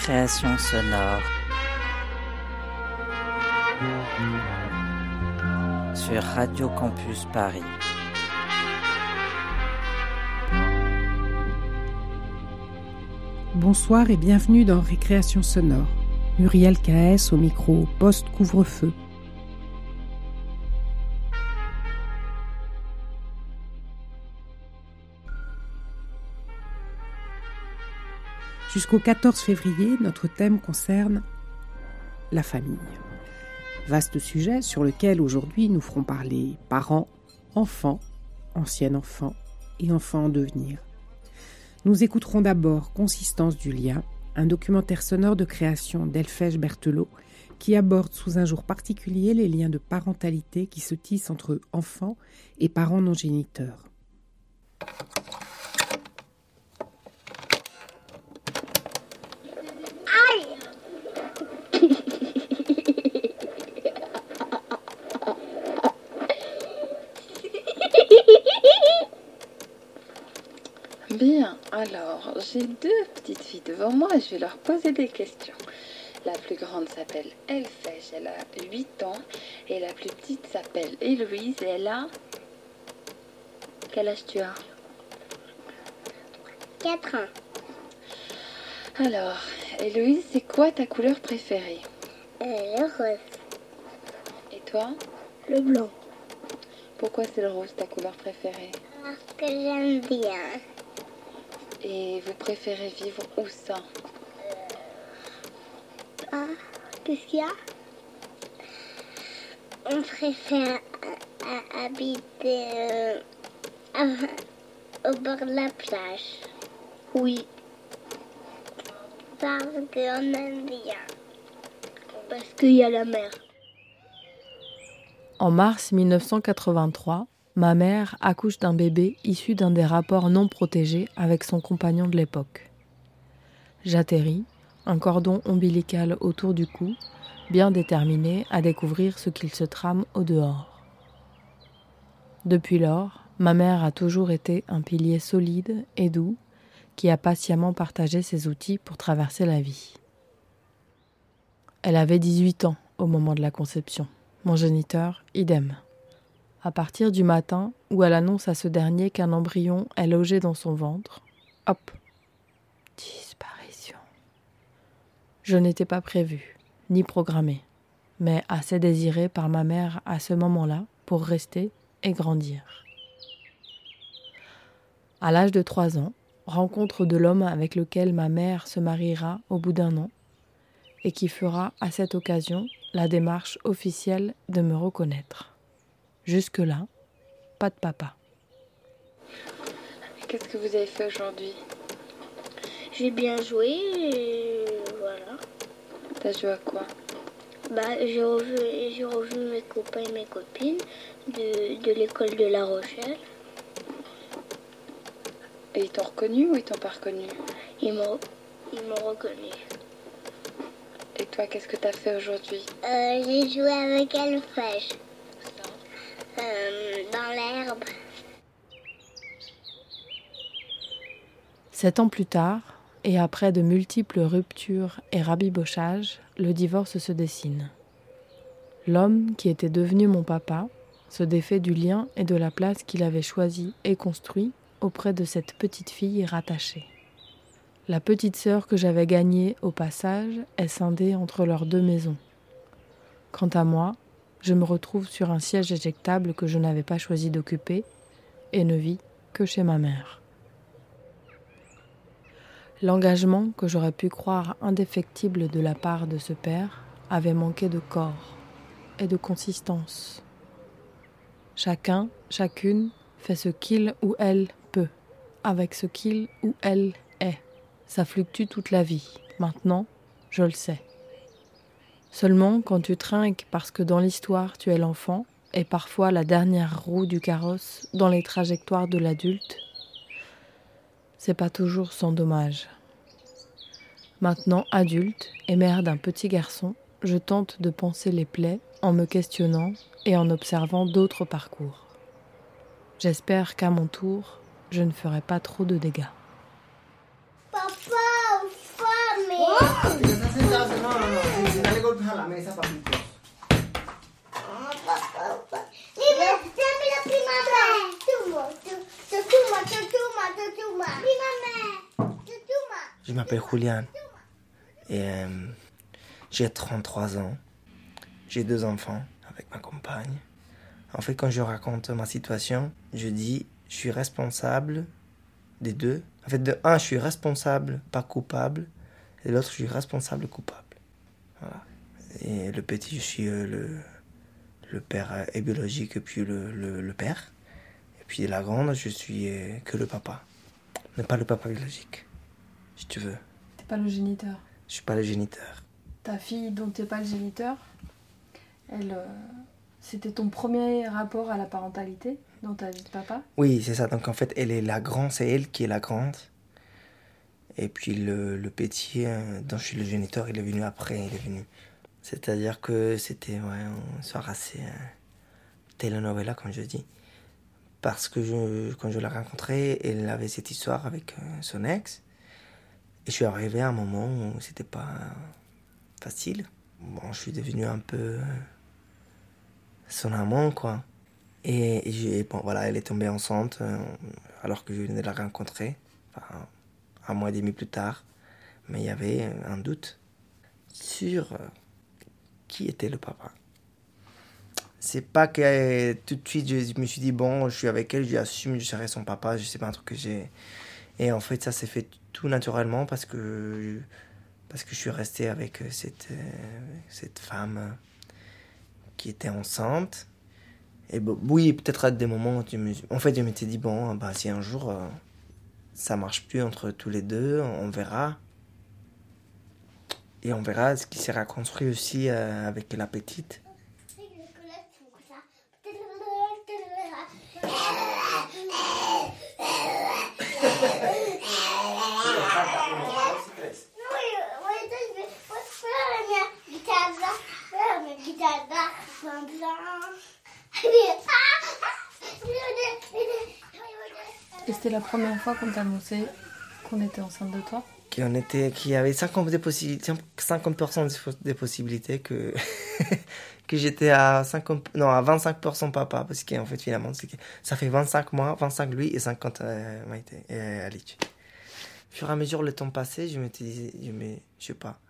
Récréation sonore sur Radio Campus Paris. Bonsoir et bienvenue dans Récréation sonore. Muriel KS au micro post-couvre-feu. Jusqu'au 14 février, notre thème concerne la famille. Vaste sujet sur lequel aujourd'hui nous ferons parler parents, enfants, anciens enfants et enfants en devenir. Nous écouterons d'abord Consistance du lien, un documentaire sonore de création d'Elfège Berthelot qui aborde sous un jour particulier les liens de parentalité qui se tissent entre enfants et parents non géniteurs. Bien, alors j'ai deux petites filles devant moi et je vais leur poser des questions. La plus grande s'appelle Elfège, elle a 8 ans et la plus petite s'appelle Héloïse et elle a... Quel âge tu as? 4 ans. Alors, Héloïse, c'est quoi ta couleur préférée? Euh, le rose. Et toi? Le blanc. Pourquoi c'est le rose ta couleur préférée? Parce que j'aime bien. Et vous préférez vivre où ça? Ah, qu'est-ce qu'il y a? On préfère habiter euh, à- au bord de la plage. Oui. Parce qu'on aime bien. Parce qu'il y a la mer. En mars 1983, ma mère accouche d'un bébé issu d'un des rapports non protégés avec son compagnon de l'époque. J'atterris, un cordon ombilical autour du cou, bien déterminé à découvrir ce qu'il se trame au dehors. Depuis lors, ma mère a toujours été un pilier solide et doux qui a patiemment partagé ses outils pour traverser la vie. Elle avait 18 ans au moment de la conception. Mon géniteur, idem. À partir du matin où elle annonce à ce dernier qu'un embryon est logé dans son ventre, hop, disparition. Je n'étais pas prévue, ni programmée, mais assez désirée par ma mère à ce moment-là pour rester et grandir. À l'âge de trois ans, rencontre de l'homme avec lequel ma mère se mariera au bout d'un an et qui fera à cette occasion la démarche officielle de me reconnaître. Jusque-là, pas de papa. Qu'est-ce que vous avez fait aujourd'hui? J'ai bien joué et voilà. T'as joué à quoi? Bah, j'ai revu, j'ai revu mes copains et mes copines de, de l'école de La Rochelle. Et ils t'ont reconnu ou ils t'ont pas reconnu? Ils m'ont, ils m'ont reconnu. Et toi, qu'est-ce que t'as fait aujourd'hui? Euh, j'ai joué avec Elfège. Euh. Sept ans plus tard, et après de multiples ruptures et rabibochages, le divorce se dessine. L'homme qui était devenu mon papa se défait du lien et de la place qu'il avait choisi et construit auprès de cette petite fille rattachée. La petite sœur que j'avais gagnée au passage est scindée entre leurs deux maisons. Quant à moi, je me retrouve sur un siège éjectable que je n'avais pas choisi d'occuper et ne vis que chez ma mère. L'engagement que j'aurais pu croire indéfectible de la part de ce père avait manqué de corps et de consistance. Chacun, chacune fait ce qu'il ou elle peut, avec ce qu'il ou elle est. Ça fluctue toute la vie. Maintenant, je le sais. Seulement, quand tu trinques parce que dans l'histoire tu es l'enfant, et parfois la dernière roue du carrosse dans les trajectoires de l'adulte, c'est pas toujours sans dommage. Maintenant adulte et mère d'un petit garçon, je tente de penser les plaies en me questionnant et en observant d'autres parcours. J'espère qu'à mon tour, je ne ferai pas trop de dégâts. Papa, Je m'appelle Julian euh, j'ai 33 ans. J'ai deux enfants avec ma compagne. En fait, quand je raconte ma situation, je dis je suis responsable des deux. En fait, de un, je suis responsable, pas coupable, et l'autre, je suis responsable, coupable. Voilà. Et le petit, je suis euh, le, le père euh, et biologique, et puis le, le, le père. Et puis la grande, je suis euh, que le papa, mais pas le papa biologique, si tu veux. T'es pas le géniteur. Je suis pas le géniteur. Ta fille dont t'es pas le géniteur, elle, euh, c'était ton premier rapport à la parentalité dans ta vie de papa? Oui, c'est ça. Donc en fait, elle est la grande, c'est elle qui est la grande. Et puis le, le petit, euh, dont je suis le géniteur, il est venu après, il est venu. C'est-à-dire que c'était ouais, une soirée assez euh, telenovela, comme je dis. Parce que je, quand je l'ai rencontrée, elle avait cette histoire avec euh, son ex. Et je suis arrivé à un moment où c'était pas facile. Bon, je suis devenu un peu euh, son amant, quoi. Et, bon, voilà, elle est tombée enceinte euh, alors que je venais de la rencontrer, un mois et demi plus tard. Mais il y avait un doute sur euh, qui était le papa. C'est pas que euh, tout de suite je me suis dit, bon, je suis avec elle, je lui assume, je serai son papa, je sais pas un truc que j'ai. Et en fait, ça s'est fait tout naturellement parce que, parce que je suis resté avec euh, cette, cette femme qui était enceinte. Et oui, peut-être à des moments, en fait, je m'étais dit, bon, bah, si un jour ça marche plus entre tous les deux, on verra. Et on verra ce qui sera construit aussi euh, avec la petite. C'était la première fois qu'on t'annonçait qu'on était enceinte de toi Qui en était, avait 50%, des possi- 50% des possibilités que, que j'étais à 50, non, à 25% papa, parce qu'en fait, finalement, ça fait 25 mois, 25 lui et 50 euh, Maïté et Alice. Au fur et à mesure le temps passé, je me disais, je me, je sais pas,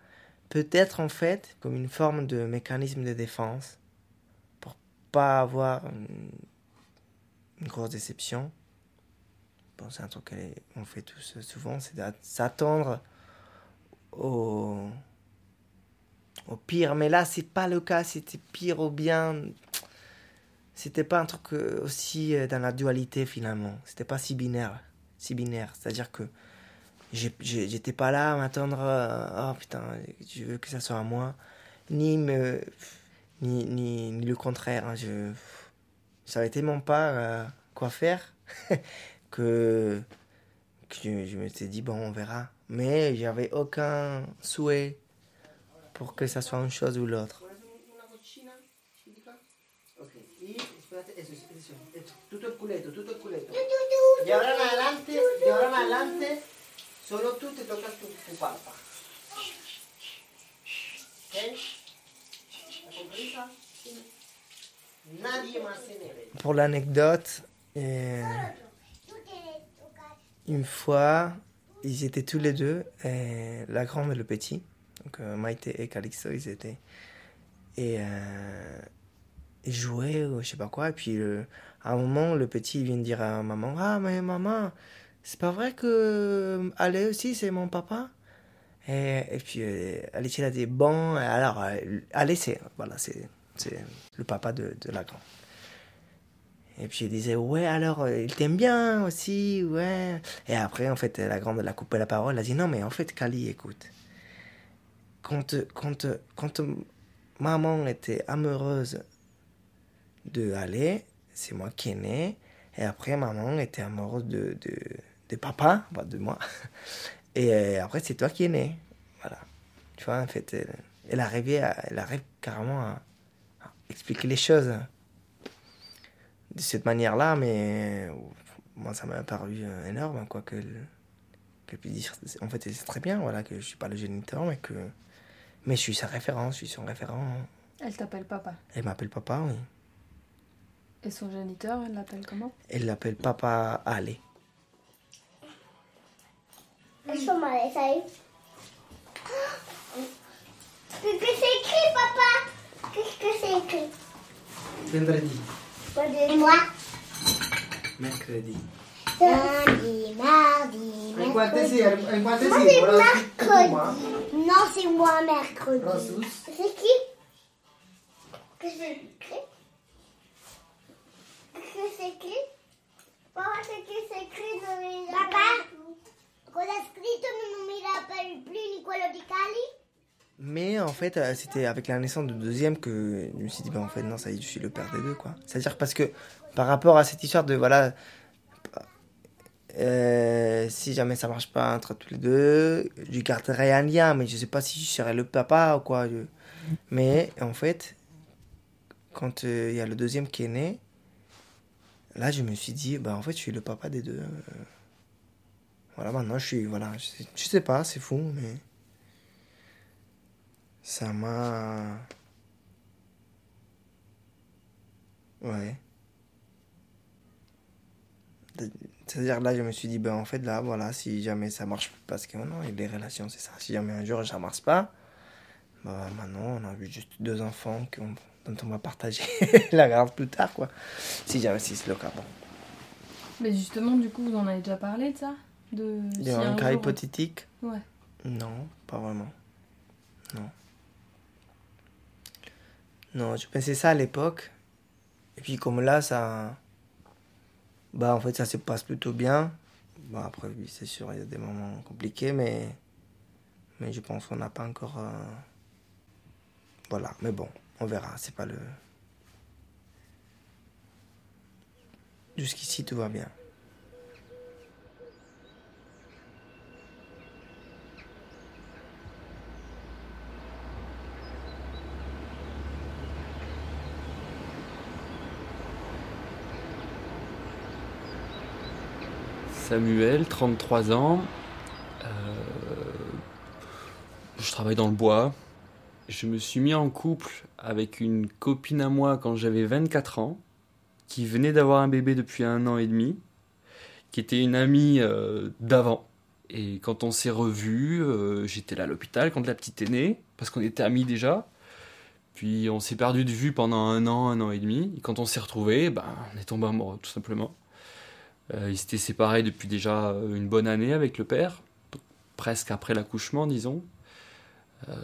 peut-être en fait, comme une forme de mécanisme de défense, pour pas avoir une grosse déception. C'est un truc qu'on fait tous euh, souvent, c'est d'a- s'attendre au, au pire. Mais là, c'est pas le cas, c'était pire ou bien. C'était pas un truc euh, aussi euh, dans la dualité finalement. C'était pas si binaire. Si binaire. C'est-à-dire que j'étais pas là à m'attendre. oh putain, je veux que ça soit à moi. Ni, me, ni, ni, ni le contraire. hein, je, savais tellement pas quoi faire que, que je, je me suis dit, bon, on verra. Mais j'avais aucun souhait pour que ça soit une chose ou l'autre. Tutto il culetto, tutto il culetto. De ahora en adelante, de ahora en adelante, solo tú te tocas tu, tu palpa. ¿Ok? ¿La compresa? Nadie más se ne ve. Pour l'anecdote, euh, une fois, ils étaient tous les deux, euh, la grande et le petit. Donc euh, et Calixto, ils étaient. Et euh, ils jouaient ou je sais pas quoi. Et puis euh, à un moment, le petit vient dire à maman Ah, mais maman, c'est pas vrai que Ale aussi c'est mon papa? Et, et puis euh, elle a dit Bon, alors, euh, Ale c'est voilà, c'est le papa de, de la grande. Et puis elle disait, ouais, alors, euh, il t'aime bien aussi, ouais. Et après, en fait, la grande, elle a coupé la parole, elle a dit, non, mais en fait, Kali, écoute, quand, quand, quand maman était amoureuse de aller, c'est moi qui est né. Et après, maman était amoureuse de, de, papa, pas de moi. Et euh, après, c'est toi qui es né. Voilà. Tu vois, en fait, elle, elle, arrivait elle arrive carrément à expliquer les choses de cette manière-là, mais euh, moi, ça m'a paru euh, énorme, quoi, qu'elle qu'elle puisse dire. En fait, c'est très bien, voilà, que je suis pas le géniteur, mais que. Mais je suis sa référence, je suis son référent. Elle t'appelle papa. Elle m'appelle papa, oui. Et son géniteur, elle l'appelle comment? Elle l'appelle papa laissé Qu'est-ce que c'est écrit, papa? Qu'est-ce que c'est écrit? Vendredi. Et moi Mercredi. Lundi, mardi, En quantesi- en quantesi Moi, c'est voilà, mercredi. Non, c'est moi, mercredi. Rosus. C'est qui Qu'est-ce que c'est écrit Qu'est-ce que c'est écrit Papa, c'est qui c'est écrit dans les... Papa Cosa scritto? Non mi rappelle plus Niccolo Di Cali? Mais en fait, euh, c'était avec la naissance du deuxième que je me suis dit, bah, en fait, non, ça y est, je suis le père des deux, quoi. C'est-à-dire parce que par rapport à cette histoire de, voilà, euh, si jamais ça marche pas entre tous les deux, je garderai un lien, mais je sais pas si je serai le papa ou quoi. Mais en fait, quand euh, il y a le deuxième qui est né, là, je me suis dit, bah, en fait, je suis le papa des deux. Voilà, maintenant, je suis, voilà, je je sais pas, c'est fou, mais ça m'a. Ouais. C'est-à-dire là, je me suis dit, ben en fait, là, voilà, si jamais ça marche, parce que non, les relations, c'est ça. Si jamais un jour ça marche pas, bah maintenant, on a vu juste deux enfants dont on va partager la garde plus tard, quoi. Si jamais c'est le cas, bon. Mais justement, du coup, vous en avez déjà parlé de ça? De si un un cas jour- hypothétique? Ouais. Non, pas vraiment. Non. Non, je pensais ça à l'époque. Et puis comme là, ça... Bah en fait, ça se passe plutôt bien. Bah après, c'est sûr, il y a des moments compliqués, mais... Mais je pense qu'on n'a pas encore... euh, Voilà, mais bon, on verra, c'est pas le... Jusqu'ici, tout va bien. Samuel, 33 ans. Euh, je travaille dans le bois. Je me suis mis en couple avec une copine à moi quand j'avais 24 ans, qui venait d'avoir un bébé depuis un an et demi, qui était une amie euh, d'avant. Et quand on s'est revus, euh, j'étais là à l'hôpital quand la petite est née, parce qu'on était amis déjà. Puis on s'est perdu de vue pendant un an, un an et demi. Et quand on s'est retrouvés, ben, on est tombé amoureux, tout simplement. Euh, ils s'étaient séparés depuis déjà euh, une bonne année avec le père, presque après l'accouchement, disons. Euh,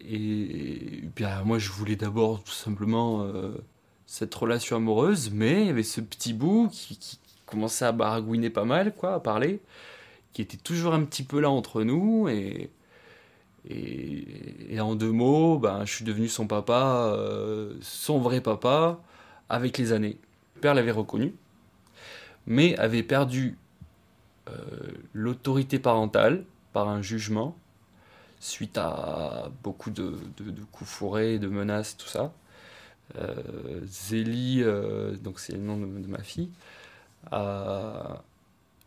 et, bien, moi, je voulais d'abord tout simplement cette relation amoureuse, mais il y avait ce petit bout qui, commençait à baragouiner pas mal, quoi, à parler, qui était toujours un petit peu là entre nous. Et, et, en deux mots, ben, je suis devenu son papa, son vrai papa, avec les années. Le père l'avait reconnu mais avait perdu euh, l'autorité parentale par un jugement suite à beaucoup de, coups fourrés, de menaces, tout ça. Euh, Zélie, euh, donc c'est le nom de, de ma fille, a,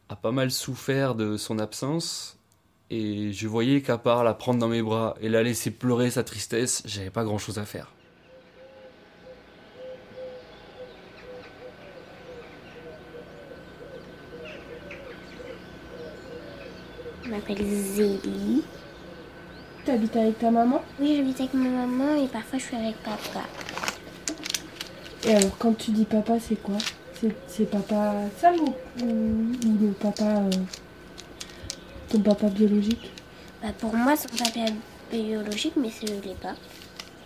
a pas mal souffert de son absence. Et je voyais qu'à part la prendre dans mes bras et la laisser pleurer sa tristesse, j'avais pas grand chose à faire. Je m'appelle Zélie. Tu habites avec ta maman? Oui, j'habite avec ma maman et parfois je suis avec papa. Et alors, quand tu dis papa, c'est quoi? C'est- papa Sam ou, le papa. euh, ton papa biologique? Bah, pour moi, son papa biologique, mais je ne l'est pas.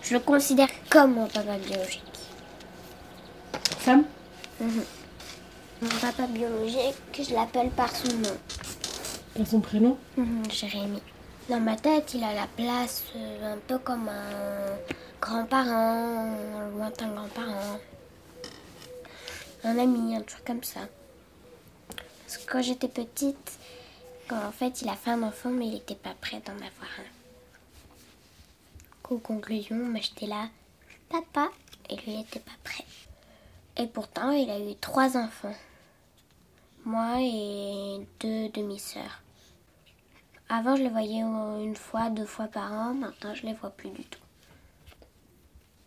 Je le considère comme mon papa biologique. Sam? Mhm. Mon papa biologique, je l'appelle par son nom. Par son prénom Mhm, Jérémy. Dans ma tête, il a la place euh, un peu comme un grand-parent, un lointain grand-parent. Un ami, un truc comme ça. Parce que quand j'étais petite, quand en fait il a fait un enfant, mais il n'était pas prêt d'en avoir un. Qu'aux conclusions, moi j'étais là, papa, et lui n'était pas prêt. Et pourtant, il a eu trois enfants. Moi et deux demi-sœurs. Avant, je les voyais une fois, deux fois par an. Maintenant, je les vois plus du tout.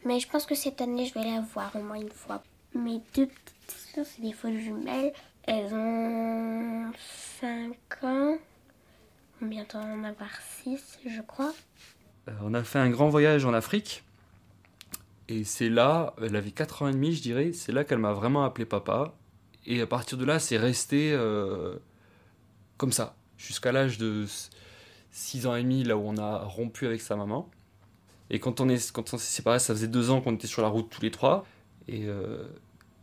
Mais je pense que cette année, je vais les voir au moins une fois. Mes deux petites sœurs, c'est des faux jumelles. Elles ont 5 ans. On bientôt en avoir 6, je crois. Euh, on a fait un grand voyage en Afrique. Et c'est là, elle avait 4 ans et demi, je dirais, c'est là qu'elle m'a vraiment appelé papa. Et à partir de là, c'est resté euh, comme ça, jusqu'à l'âge de 6 ans et demi, là où on a rompu avec sa maman. Et quand on est, quand on s'est séparés, ça faisait 2 ans qu'on était sur la route tous les trois. Et, euh,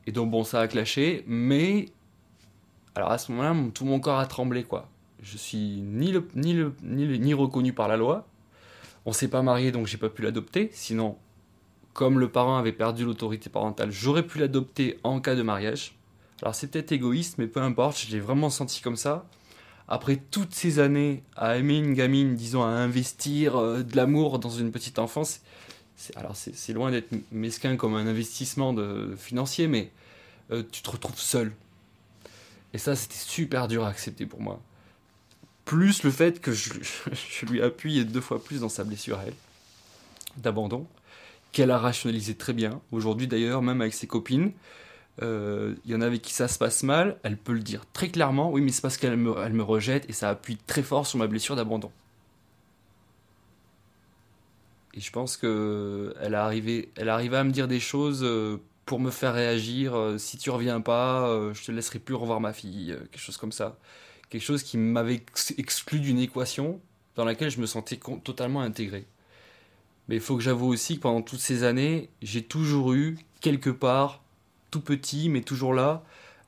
et donc, bon, ça a clashé. Mais, alors à ce moment-là, tout mon corps a tremblé, quoi. Je suis ni, le, ni, le, ni, ni reconnu par la loi. On s'est pas marié, donc j'ai pas pu l'adopter. Sinon, comme le parent avait perdu l'autorité parentale, j'aurais pu l'adopter en cas de mariage. Alors c'est peut-être égoïste, mais peu importe, je l'ai vraiment senti comme ça. Après toutes ces années à aimer une gamine, disons à investir euh, de l'amour dans une petite enfance, alors c'est, loin d'être mesquin comme un investissement de, financier, mais euh, tu te retrouves seul. Et ça, c'était super dur à accepter pour moi. Plus le fait que je, je lui appuie deux fois plus dans sa blessure à elle, d'abandon qu'elle a rationalisé très bien. Aujourd'hui d'ailleurs, même avec ses copines, il euh, y en a avec qui ça se passe mal, elle peut le dire très clairement, oui mais c'est parce qu'elle me, elle me rejette et ça appuie très fort sur ma blessure d'abandon. Et je pense que elle arrivé, elle arrivé à me dire des choses euh, pour me faire réagir. Euh, si tu reviens pas, je te laisserai plus revoir ma fille, quelque chose comme ça. Quelque chose qui m'avait exclu d'une équation dans laquelle je me sentais totalement intégré. Mais il faut que j'avoue aussi que pendant toutes ces années, j'ai toujours eu, quelque part, tout petit, mais toujours là,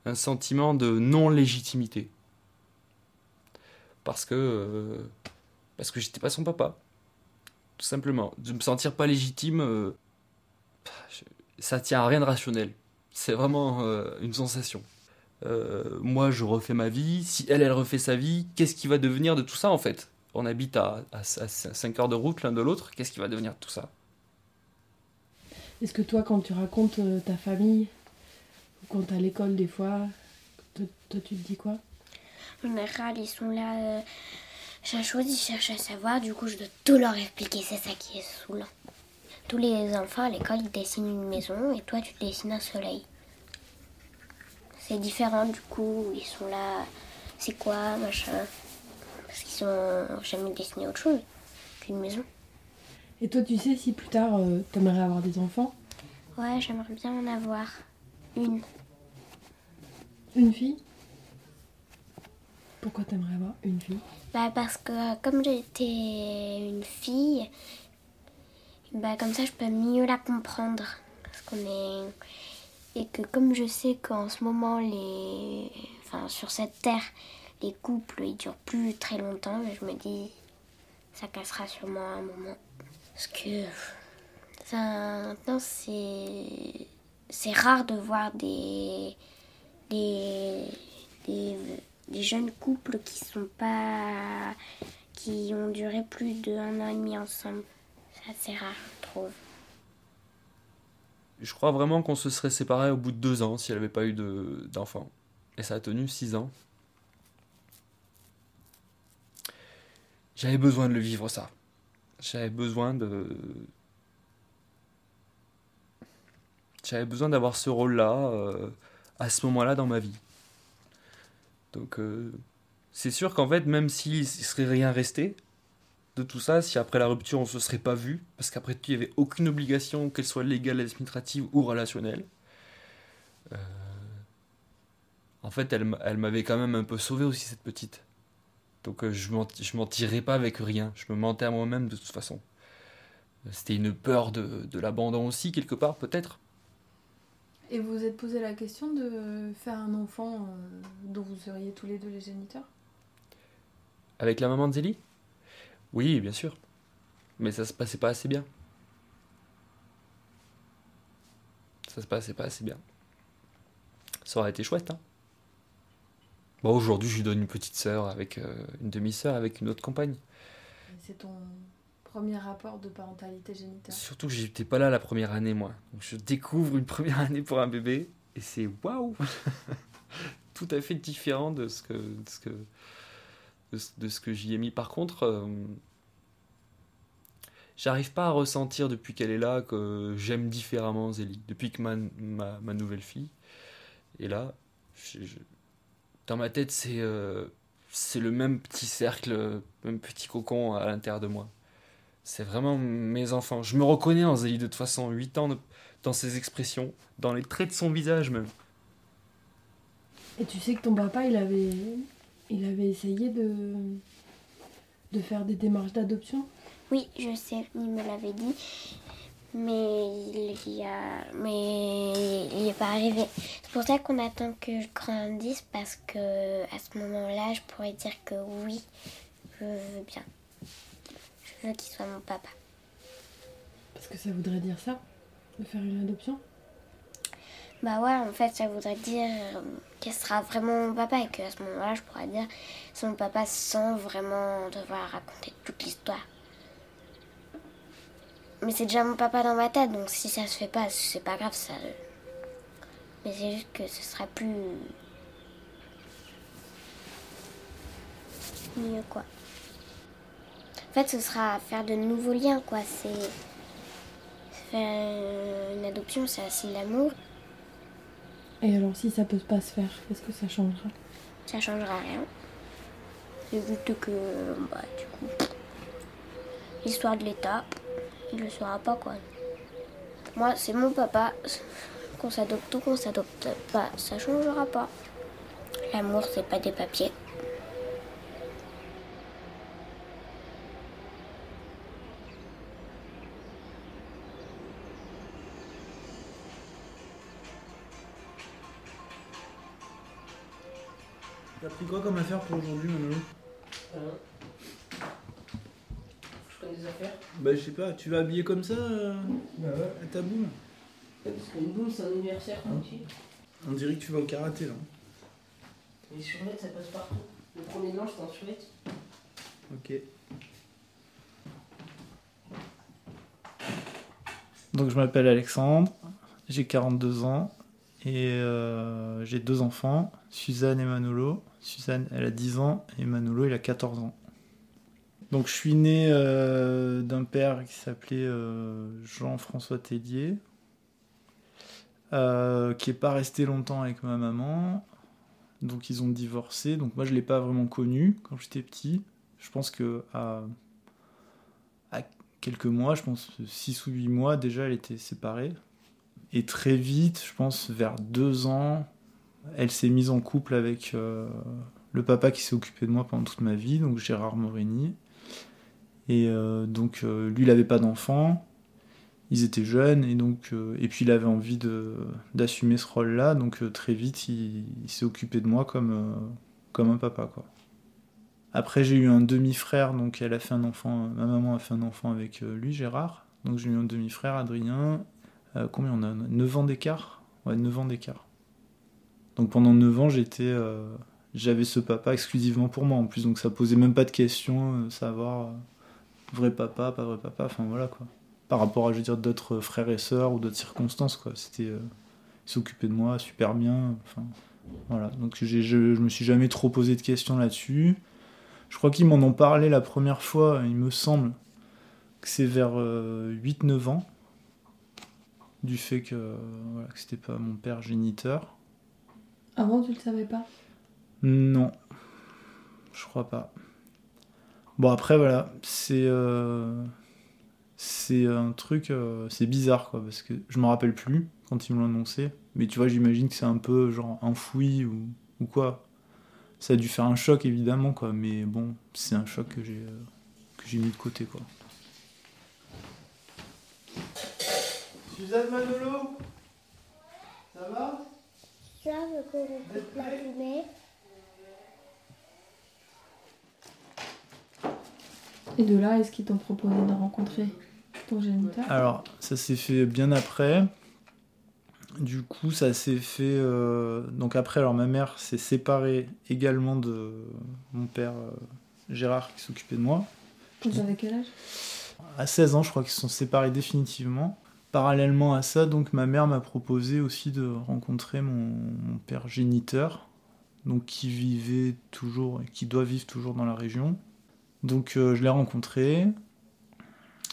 un sentiment de non-légitimité. Parce que. Euh, parce que j'étais pas son papa. Tout simplement. De me sentir pas légitime, euh, ça tient à rien de rationnel. C'est vraiment euh, une sensation. moi, je refais ma vie. Si elle, elle refait sa vie, qu'est-ce qui va devenir de tout ça en fait? On habite à, à, 5 heures de route l'un de l'autre, qu'est-ce qui va devenir de tout ça? Est-ce que toi, quand tu racontes ta famille, quand à l'école des fois, toi, toi, tu te dis quoi? En général, ils sont là, euh, chaque chose, ils cherchent à savoir, du coup, je dois tout leur expliquer, c'est ça qui est saoulant. Tous les enfants à l'école, ils dessinent une maison, et toi, tu dessines un soleil. C'est différent, du coup, ils sont là, c'est quoi, machin parce qu'ils n'ont jamais dessiné autre chose qu'une maison. Et toi, tu sais si plus tard, euh, t'aimerais avoir des enfants? Ouais, j'aimerais bien en avoir une. Une fille Pourquoi t'aimerais avoir une fille? Bah parce que comme j'étais une fille, bah comme ça je peux mieux la comprendre. Parce qu'on est... Et que comme je sais qu'en ce moment, les... enfin, sur cette terre, les couples ils durent plus très longtemps, je me dis ça cassera sûrement un moment. Parce que ça, maintenant c'est c'est rare de voir des des, des jeunes couples qui sont pas qui ont duré plus d'un an et demi ensemble. C'est assez rare, je trouve. Je crois vraiment qu'on se serait séparés au bout de deux ans si elle n'avait pas eu d'enfant. Et ça a tenu six ans. J'avais besoin de le vivre ça. J'avais besoin de. J'avais besoin d'avoir ce rôle-là euh, à ce moment-là dans ma vie. Donc euh, c'est sûr qu'en fait, même s'il ne serait rien resté de tout ça, si après la rupture on se serait pas vu, parce qu'après tout il n'y avait aucune obligation, qu'elle soit légale, administrative ou relationnelle, euh, en fait elle, elle m'avait quand même un peu sauvé aussi cette petite. Donc je ne m'en tirerai pas avec rien. Je me mentais à moi-même de toute façon. C'était une peur de, de l'abandon aussi, quelque part, peut-être. Et vous vous êtes posé la question de faire un enfant euh, dont vous seriez tous les deux les géniteurs? Avec la maman de Zélie? Oui, bien sûr. Mais ça se passait pas assez bien. Ça se passait pas assez bien. Ça aurait été chouette, hein. Bon, aujourd'hui, je lui donne une petite sœur avec euh, une demi-sœur avec une autre compagne. C'est ton premier rapport de parentalité génitale Surtout que j'étais pas là la première année, moi. Je découvre une première année pour un bébé et c'est waouh Tout à fait différent de ce que, de ce que, j'y ai mis. Par contre, euh, j'arrive pas à ressentir depuis qu'elle est là que j'aime différemment Zélie. Depuis que ma, ma, nouvelle fille est là, dans ma tête, c'est euh, c'est le même petit cercle, le même petit cocon à l'intérieur de moi. C'est vraiment mes enfants. Je me reconnais en Zélie de toute façon, 8 ans, de- dans ses expressions, dans les traits de son visage même. Et tu sais que ton papa, il avait, il avait essayé de, de faire des démarches d'adoption? Oui, je sais, il me l'avait dit. Mais il y a. Mais il n'est pas arrivé. C'est pour ça qu'on attend que je grandisse parce que à ce moment-là, je pourrais dire que oui, je veux bien. Je veux qu'il soit mon papa. Parce que ça voudrait dire ça, de faire une adoption? Bah ouais, en fait, ça voudrait dire euh, qu'elle sera vraiment mon papa et qu'à ce moment-là, je pourrais dire c'est mon papa sans vraiment devoir raconter toute l'histoire. Mais c'est déjà mon papa dans ma tête, donc si ça se fait pas, c'est pas grave, ça. Mais c'est juste que ce sera plus. mieux, quoi. En fait, ce sera faire de nouveaux liens, quoi. C'est. Faire une adoption, c'est aussi de l'amour. Et alors, si ça peut pas se faire, qu'est-ce que ça changera? Ça changera rien. C'est juste que, bah, du coup, l'histoire de l'État, il le saura pas, quoi. Moi, c'est mon papa. Qu'on s'adopte ou qu'on s'adopte pas, ça changera pas. L'amour, c'est pas des papiers. Quoi comme affaire pour aujourd'hui, Manolo? Je connais des affaires. Bah, je sais pas, tu vas habiller comme ça euh, Bah ouais. à ta boum Parce qu'une boum, c'est un anniversaire, Hein. On dirait que tu vas au karaté là. Les survêtements, ça passe partout. Le premier blanc, c'est un survêt. Ok. Donc je m'appelle Alexandre, j'ai 42 ans et euh, j'ai deux enfants, Suzanne et Manolo. Suzanne elle a 10 ans et Manolo il a 14 ans. Donc je suis né euh, d'un père qui s'appelait euh, Jean-François Tellier, qui est pas resté longtemps avec ma maman. Donc ils ont divorcé. Donc moi je l'ai pas vraiment connu quand j'étais petit. Je pense que à quelques mois, je pense 6 ou 8 mois déjà, elle était séparée. Et très vite, je pense vers deux ans, elle s'est mise en couple avec euh, le papa qui s'est occupé de moi pendant toute ma vie, donc Gérard Morini. Et euh, donc euh, lui, il n'avait pas d'enfant. Ils étaient jeunes et donc et puis il avait envie d'assumer ce rôle-là, donc très vite il, il s'est occupé de moi comme comme un papa quoi. Après, j'ai eu un demi-frère, donc elle a fait un enfant, ma maman a fait un enfant avec lui, Gérard. Donc j'ai eu un demi-frère, Adrien. Euh, combien on a 9 ans d'écart Ouais, 9 ans d'écart. Donc pendant 9 ans, j'étais, euh, j'avais ce papa exclusivement pour moi en plus, donc ça posait même pas de questions, euh, savoir vrai papa, pas vrai papa, enfin voilà quoi. Par rapport à, je veux dire, d'autres frères et sœurs ou d'autres circonstances quoi. C'était, s'occupait de moi super bien, enfin voilà. Donc je, je me suis jamais trop posé de questions là-dessus. Je crois qu'ils m'en ont parlé la première fois, il me semble que c'est vers euh, 8-9 ans, du fait que, voilà, que c'était pas mon père géniteur. Avant, tu le savais pas? Non, je crois pas. Bon après voilà, c'est euh, c'est un truc, euh, c'est bizarre quoi, parce que je me rappelle plus quand ils me l'ont annoncé, mais tu vois j'imagine que c'est un peu genre enfoui ou, ou quoi. Ça a dû faire un choc évidemment quoi, mais bon c'est un choc que j'ai euh, que j'ai mis de côté quoi. Suzanne Manolo Ça va? Ça veut qu'on coupe la fumée. Et de là, est-ce qu'ils t'ont proposé de rencontrer ton géniteur? Alors, ça s'est fait bien après. Du coup, ça s'est fait. euh, Donc, après, alors ma mère s'est séparée également de mon père euh, Gérard qui s'occupait de moi. Vous avez quel âge? À 16 ans, je crois qu'ils se sont séparés définitivement. Parallèlement à ça, donc ma mère m'a proposé aussi de rencontrer mon, père géniteur, donc qui vivait toujours et qui doit vivre toujours dans la région. Donc euh, je l'ai rencontré.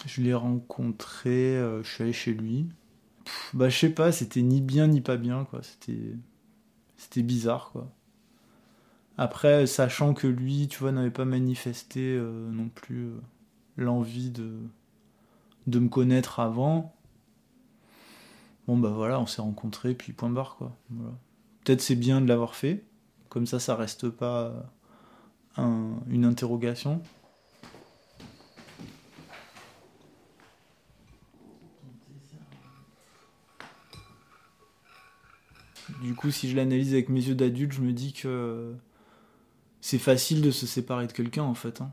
Je l'ai rencontré, euh, je suis allé chez lui. Pff, bah sais pas, c'était ni bien ni pas bien quoi. C'était c'était bizarre quoi. Après, sachant que lui, tu vois, n'avait pas manifesté euh, non plus l'envie de me connaître avant. Bon bah voilà, on s'est rencontrés puis point barre quoi. Peut-être c'est bien de l'avoir fait, comme ça ça reste pas un- une interrogation. Du coup, si je l'analyse avec mes yeux d'adulte, je me dis que c'est facile de se séparer de quelqu'un en fait. hein.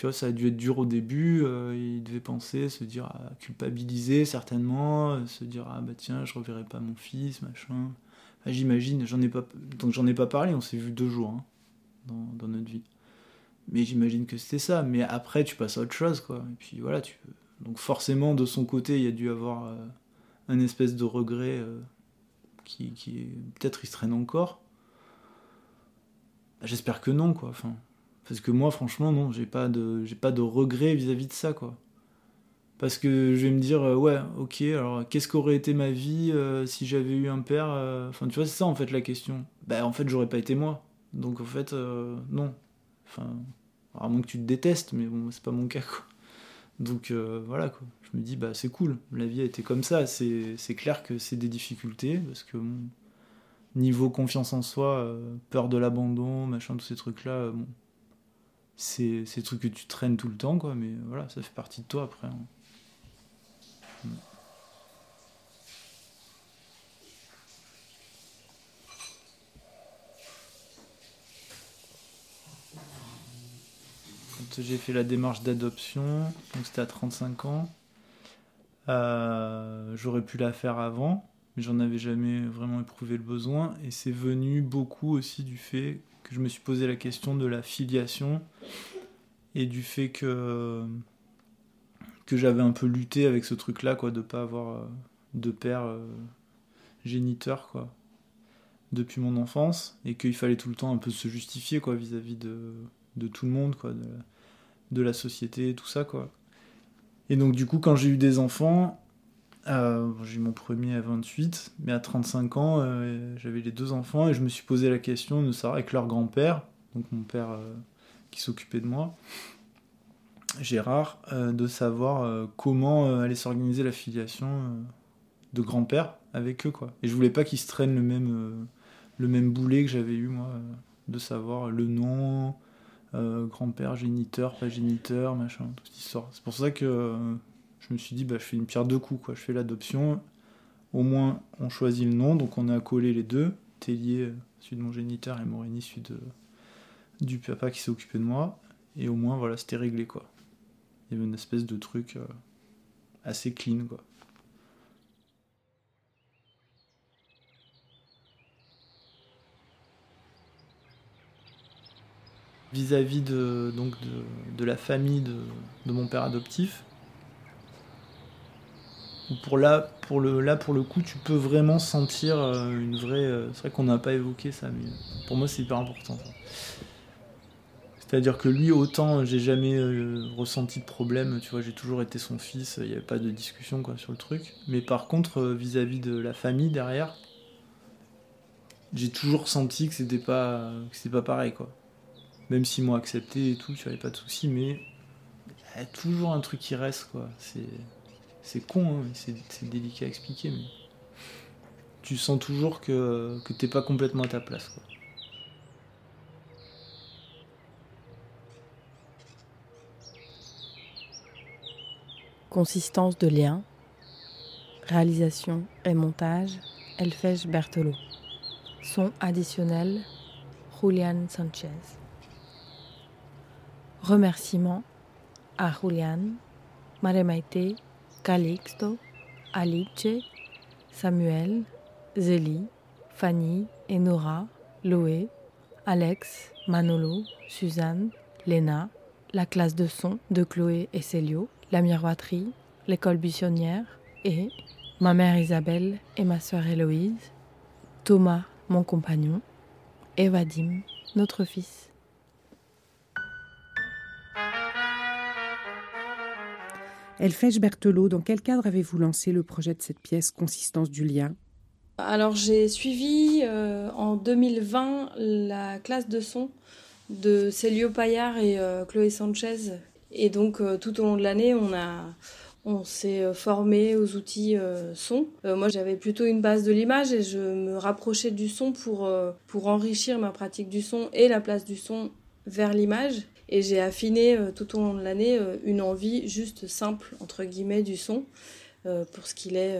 Tu vois, ça a dû être dur au début, euh, il devait penser, se dire, ah, culpabiliser certainement, euh, se dire, ah bah tiens, je reverrai pas mon fils, machin. Enfin, j'imagine, j'en ai pas, donc j'en ai pas parlé, on s'est vu deux jours hein, dans, notre vie. Mais j'imagine que c'était ça, mais après tu passes à autre chose, quoi. Et puis voilà, tu Donc forcément, de son côté, il y a dû avoir euh, un espèce de regret qui, qui. Peut-être il se traîne encore. J'espère que non, quoi. Parce que moi, franchement, non, j'ai pas de, j'ai pas de regret vis-à-vis de ça, quoi. Parce que je vais me dire, euh, ouais, ok, alors qu'est-ce qu'aurait été ma vie euh, si j'avais eu un père euh, Enfin, tu vois, c'est ça en fait la question. Bah, en fait, j'aurais pas été moi. Donc, en fait, non. Enfin, à moins que tu te détestes, mais bon, c'est pas mon cas, quoi. Donc, voilà, quoi. Je me dis, bah, c'est cool. La vie a été comme ça. C'est c'est clair que c'est des difficultés, parce que, niveau confiance en soi, peur de l'abandon, machin, tous ces trucs-là, bon, c'est des trucs que tu traînes tout le temps, mais voilà, ça fait partie de toi après. hein. Quand j'ai fait la démarche d'adoption, c'était à 35 ans, euh, j'aurais pu la faire avant, mais j'en avais jamais vraiment éprouvé le besoin, et c'est venu beaucoup aussi du fait je me suis posé la question de la filiation et du fait que que j'avais un peu lutté avec ce truc-là, quoi, de pas avoir euh, de père euh, géniteur, quoi, depuis mon enfance, et qu'il fallait tout le temps un peu se justifier, quoi, vis-à-vis de, de tout le monde, quoi, de, de la société, tout ça, quoi. Et donc, du coup, quand j'ai eu des enfants, j'ai mon premier à 28, mais à 35 ans, euh, j'avais les deux enfants, et je me suis posé la question de savoir avec leur grand-père, donc mon père euh, qui s'occupait de moi, Gérard, euh, de savoir comment allait s'organiser la filiation de grand-père avec eux, quoi. Et je voulais pas qu'ils se traînent le même, le même boulet que j'avais eu, moi, de savoir le nom, grand-père, géniteur, pas géniteur, machin, toute cette histoire. C'est pour ça que je me suis dit, bah, je fais une pierre deux coups, quoi. Je fais l'adoption, au moins on choisit le nom, donc on a accolé les deux, Tellier, euh, celui de mon géniteur, et Morini, celui de, du papa qui s'est occupé de moi, et au moins, voilà, c'était réglé, quoi. Il y avait une espèce de truc euh, assez clean, quoi. vis-à-vis de, donc de, de la famille de, de mon père adoptif. Pour là, pour le, là, pour le coup, tu peux vraiment sentir euh, une vraie. euh, C'est vrai qu'on n'a pas évoqué ça, mais pour moi, c'est hyper important. C'est-à-dire que lui, autant j'ai jamais euh, ressenti de problème, tu vois, j'ai toujours été son fils, il n'y avait pas de discussion quoi, sur le truc. Mais par contre, euh, vis-à-vis de la famille derrière, j'ai toujours senti que c'était pas, que pas pareil quoi même s'ils m'ont accepté et tout, tu avais pas de soucis, mais il y a toujours un truc qui reste, quoi. C'est, c'est con, hein, c'est, délicat à expliquer, mais tu sens toujours que, que t'es pas complètement à ta place. Consistance de lien, réalisation et montage Elfej Bertolo. Son additionnel Julian Sanchez. Remerciements à Julian, Maremaite, Calixto, Alice, Samuel, Zélie, Fanny, Enora, Loé, Alex, Manolo, Suzanne, Léna, la classe de son de Chloé et Célio, la miroiterie, l'école buissonnière et ma mère Isabelle et ma sœur Héloïse, Thomas, mon compagnon, et Vadim, notre fils. Elfège Berthelot, dans quel cadre avez-vous lancé le projet de cette pièce Consistance du lien? Alors j'ai suivi euh, en 2020 la classe de son de Célio Paillard et euh, Chloé Sanchez. Et donc euh, tout au long de l'année, on a on s'est formé aux outils son. moi, j'avais plutôt une base de l'image et je me rapprochais du son pour, pour enrichir ma pratique du son et la place du son vers l'image. Et j'ai affiné euh, tout au long de l'année euh, une envie juste simple, entre guillemets, du son. Euh, pour ce qu'il est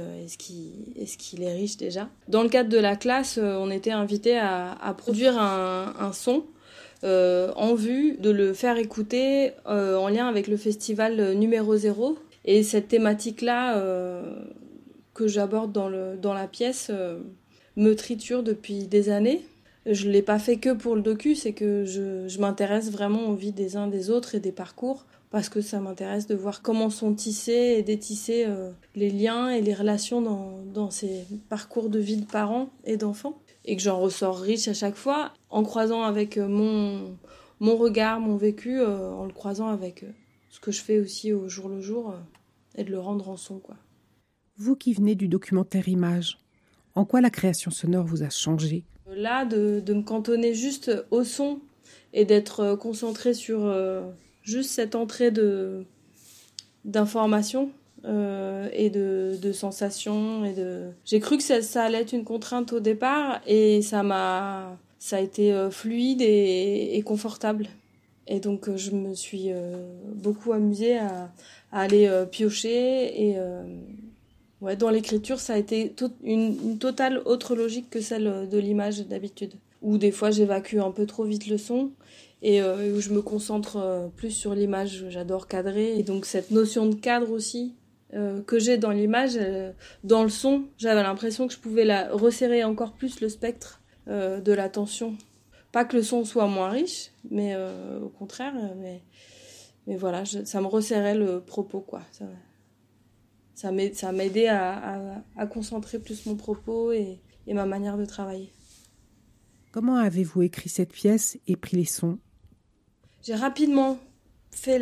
et ce qu'il est riche déjà. Dans le cadre de la classe, on était invité à, produire un, son en vue de le faire écouter en lien avec le festival numéro 0. Et cette thématique-là que j'aborde dans, dans la pièce me triture depuis des années je l'ai pas fait que pour le docu, c'est que je, m'intéresse vraiment aux vies des uns des autres et des parcours parce que ça m'intéresse de voir comment sont tissés et détissés euh, les liens et les relations dans, ces parcours de vie de parents et d'enfants et que j'en ressors riche à chaque fois en croisant avec euh, mon, mon regard, mon vécu, euh, en le croisant avec ce que je fais aussi au jour le jour et de le rendre en son quoi. Vous qui venez du documentaire image, en quoi la création sonore vous a changé? Là, de, me cantonner juste au son et d'être euh, concentré sur euh, juste cette entrée de d'informations euh, et de, de, sensations et de j'ai cru que ça, allait être une contrainte au départ et ça m'a ça a été fluide et, et, confortable. Et donc je me suis beaucoup amusée à, à aller piocher et Ouais, dans l'écriture, ça a été une, totale autre logique que celle de l'image d'habitude. Où des fois j'évacue un peu trop vite le son et euh, où je me concentre euh, plus sur l'image. J'adore cadrer et donc cette notion de cadre aussi euh, que j'ai dans l'image, dans le son, j'avais l'impression que je pouvais la resserrer encore plus le spectre de l'attention. Pas que le son soit moins riche, mais au contraire. Mais, voilà, ça me resserrait le propos quoi. Ça m'a aidé à, à, concentrer plus mon propos et, et ma manière de travailler. Comment avez-vous écrit cette pièce et pris les sons? J'ai rapidement fait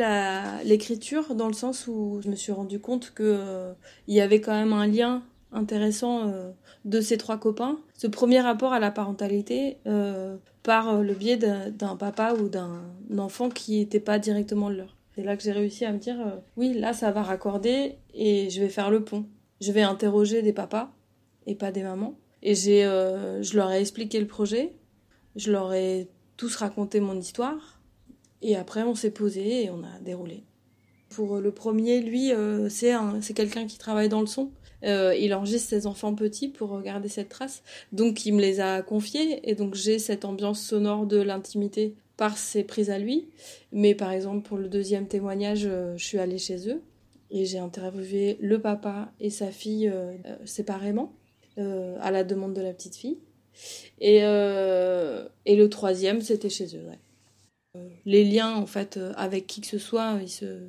l'écriture dans le sens où je me suis rendu compte qu'il euh, il y avait quand même un lien intéressant euh, de ces trois copains. Ce premier rapport à la parentalité euh, par le biais d'un papa ou d'un enfant qui n'était pas directement le leur. C'est là que j'ai réussi à me dire euh, oui, là ça va raccorder et je vais faire le pont. Je vais interroger des papas et pas des mamans. Et j'ai, euh, je leur ai expliqué le projet, je leur ai tous raconté mon histoire et après on s'est posé et on a déroulé. Pour le premier, lui, euh, c'est, c'est quelqu'un qui travaille dans le son. il enregistre ses enfants petits pour garder cette trace. Donc il me les a confiés et donc j'ai cette ambiance sonore de l'intimité par ses prises à lui. Mais par exemple, pour le deuxième témoignage, euh, je suis allée chez eux et j'ai interviewé le papa et sa fille euh, euh, séparément, à la demande de la petite fille. Et, et le troisième, c'était chez eux. Les liens, en fait, avec qui que ce soit, ils se,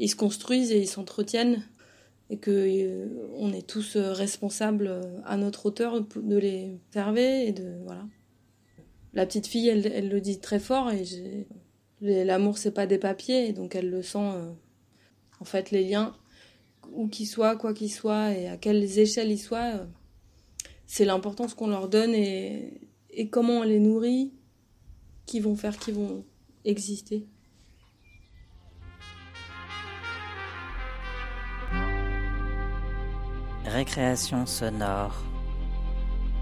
ils se construisent et ils s'entretiennent et que on est tous responsables à notre hauteur de les observer et de voilà la petite fille, elle, le dit très fort et l'amour c'est pas des papiers, donc elle le sent. Euh, en fait, les liens, où qu'ils soient, quoi qu'ils soient et à quelles échelles ils soient, euh, c'est l'importance qu'on leur donne et, et comment on les nourrit qui vont faire qu'ils vont exister. Récréation sonore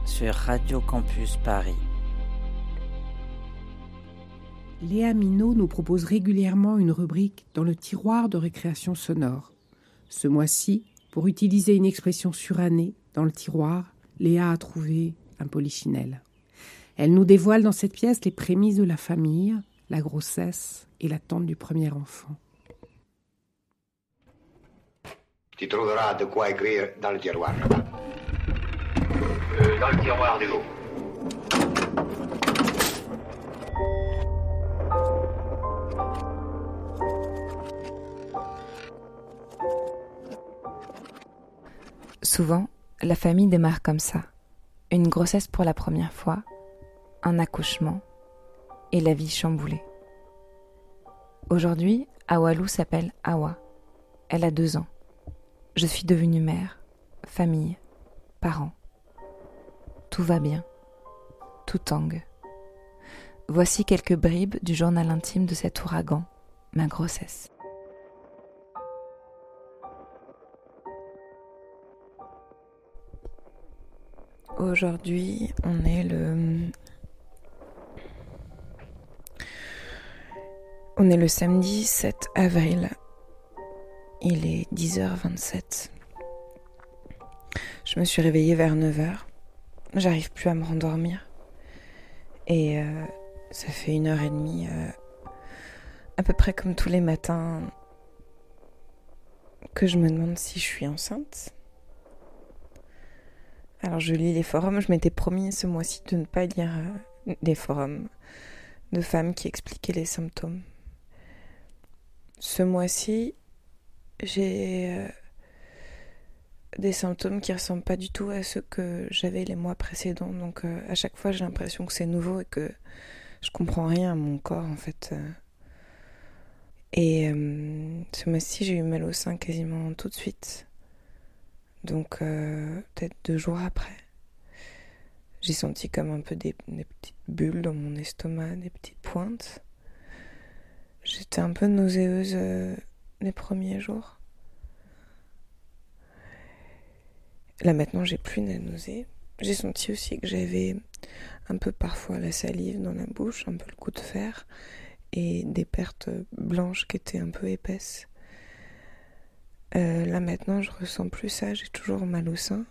sur Radio Campus Paris. Léa Minot nous propose régulièrement une rubrique dans le tiroir de récréation sonore. Ce mois-ci, pour utiliser une expression surannée, dans le tiroir, Léa a trouvé un polichinelle. Elle nous dévoile dans cette pièce les prémices de la famille, la grossesse et l'attente du premier enfant. Tu trouveras de quoi écrire dans le tiroir là-bas. Euh, dans le tiroir du haut. Souvent, la famille démarre comme ça. Une grossesse pour la première fois, un accouchement et la vie chamboulée. Aujourd'hui, Awalou s'appelle Awa. Elle a deux ans. Je suis devenue mère, famille, parent. Tout va bien. Tout tangue. Voici quelques bribes du journal intime de cet ouragan, ma grossesse. Aujourd'hui, on est le. On est le samedi 7 avril. Il est 10h27. Je me suis réveillée vers 9h. J'arrive plus à me rendormir. Et euh, ça fait une heure et demie, euh, à peu près comme tous les matins, que je me demande si je suis enceinte. Alors je lis les forums, je m'étais promis ce mois-ci de ne pas lire euh, des forums de femmes qui expliquaient les symptômes. Ce mois-ci, j'ai euh, des symptômes qui ressemblent pas du tout à ceux que j'avais les mois précédents. Donc euh, à chaque fois, j'ai l'impression que c'est nouveau et que je comprends rien à mon corps en fait. Et ce mois-ci, j'ai eu mal au sein quasiment tout de suite. Donc peut-être deux jours après, j'ai senti comme un peu des, petites bulles dans mon estomac, des petites pointes. J'étais un peu nauséeuse les premiers jours. Là maintenant, j'ai plus de nausée. J'ai senti aussi que j'avais un peu parfois la salive dans la bouche, un peu le coup de fer et des pertes blanches qui étaient un peu épaisses. Euh, là maintenant, je ressens plus ça, j'ai toujours mal au sein.